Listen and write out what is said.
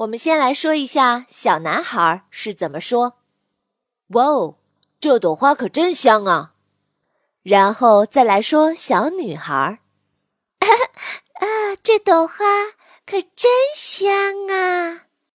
我们先来说一下小男孩是怎么说，哇哦，这朵花可真香啊。然后再来说小女孩。啊，这朵花可真香啊。